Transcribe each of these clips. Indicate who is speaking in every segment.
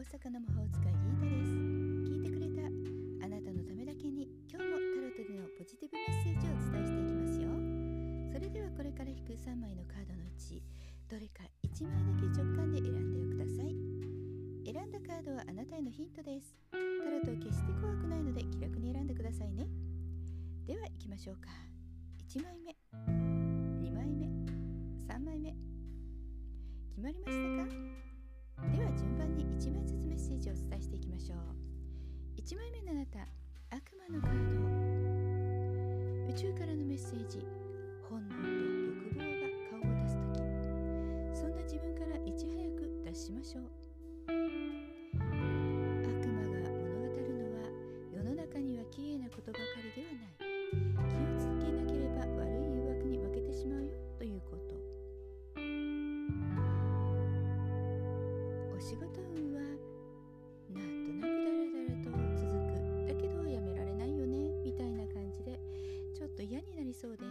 Speaker 1: 大阪の魔法使いギータです聞いてくれたあなたのためだけに今日もタロットでのポジティブメッセージをお伝えしていきますよ。それではこれから引く3枚のカードのうちどれか1枚だけ直感で選んでください。選んだカードはあなたへのヒントです。タロットは決して怖くないので気楽に選んでくださいね。では行きましょうか。1枚目。1枚目のあなた悪魔のカード宇宙からのメッセージ本能と欲望が顔を出す時。そんな自分からいち早く脱しましょう。悪魔が物語るのは世の中には綺麗なことばかりではない。気をつけなければりそうです。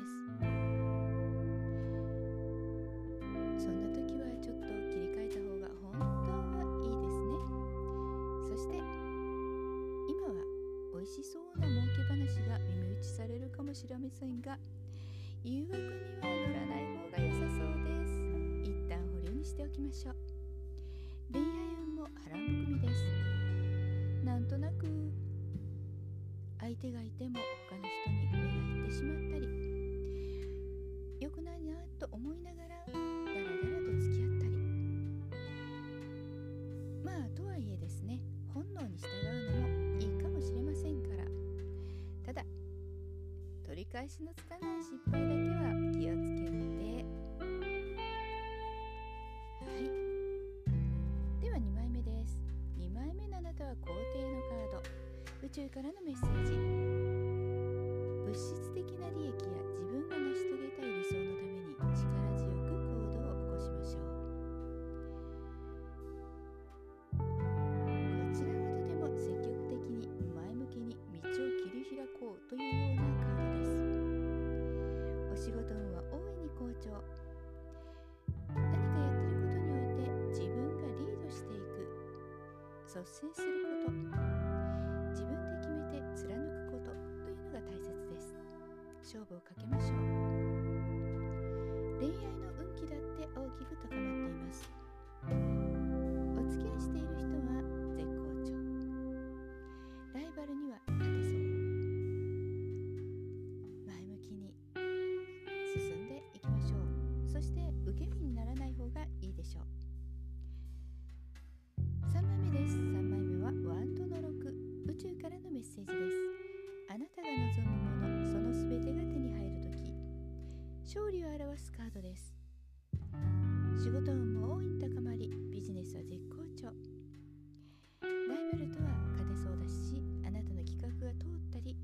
Speaker 1: そんな時はちょっと切り替えた方が本当はいいですね。そして今は美味しそうな儲け話が耳打ちされるかもしれませんが誘惑には乗らない方が良さそうです。一旦保留にしておきましょう。恋愛運も波乱含みです。なんとなく相手がいても他の人に目がいってしまったり良くないなと思いながらダラダラと付き合ったり。まあとはいえですね本能に従うのもいいかもしれませんから。ただ取り返しのつかない失敗だけは気をつけて。はい。では2枚目です。2枚目のあなたは皇帝のカード。宇宙からのメッセージ。物質的な利益や自分が成し遂げたい理想のために力強く行動を起こしましょう。こちらはとても積極的に前向きに道を切り開こうというようなカードです。お仕事運は大いに好調。何かやってることにおいて自分がリードしていく。率先すること。勝負をかけましょう。恋愛の運気だって大きく高まってスカードです。仕事運も大いに高まりビジネスは絶好調。ライバルとは勝てそうだしあなたの企画が通ったり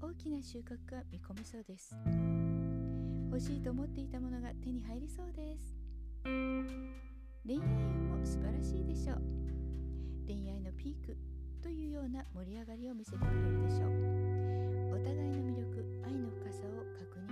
Speaker 1: 大きな収穫が見込めそうです。欲しいと思っていたものが手に入りそうです。恋愛運も素晴らしいでしょう。恋愛のピークというような盛り上がりを見せてくれるでしょう。お互いの魅力愛の深さを確認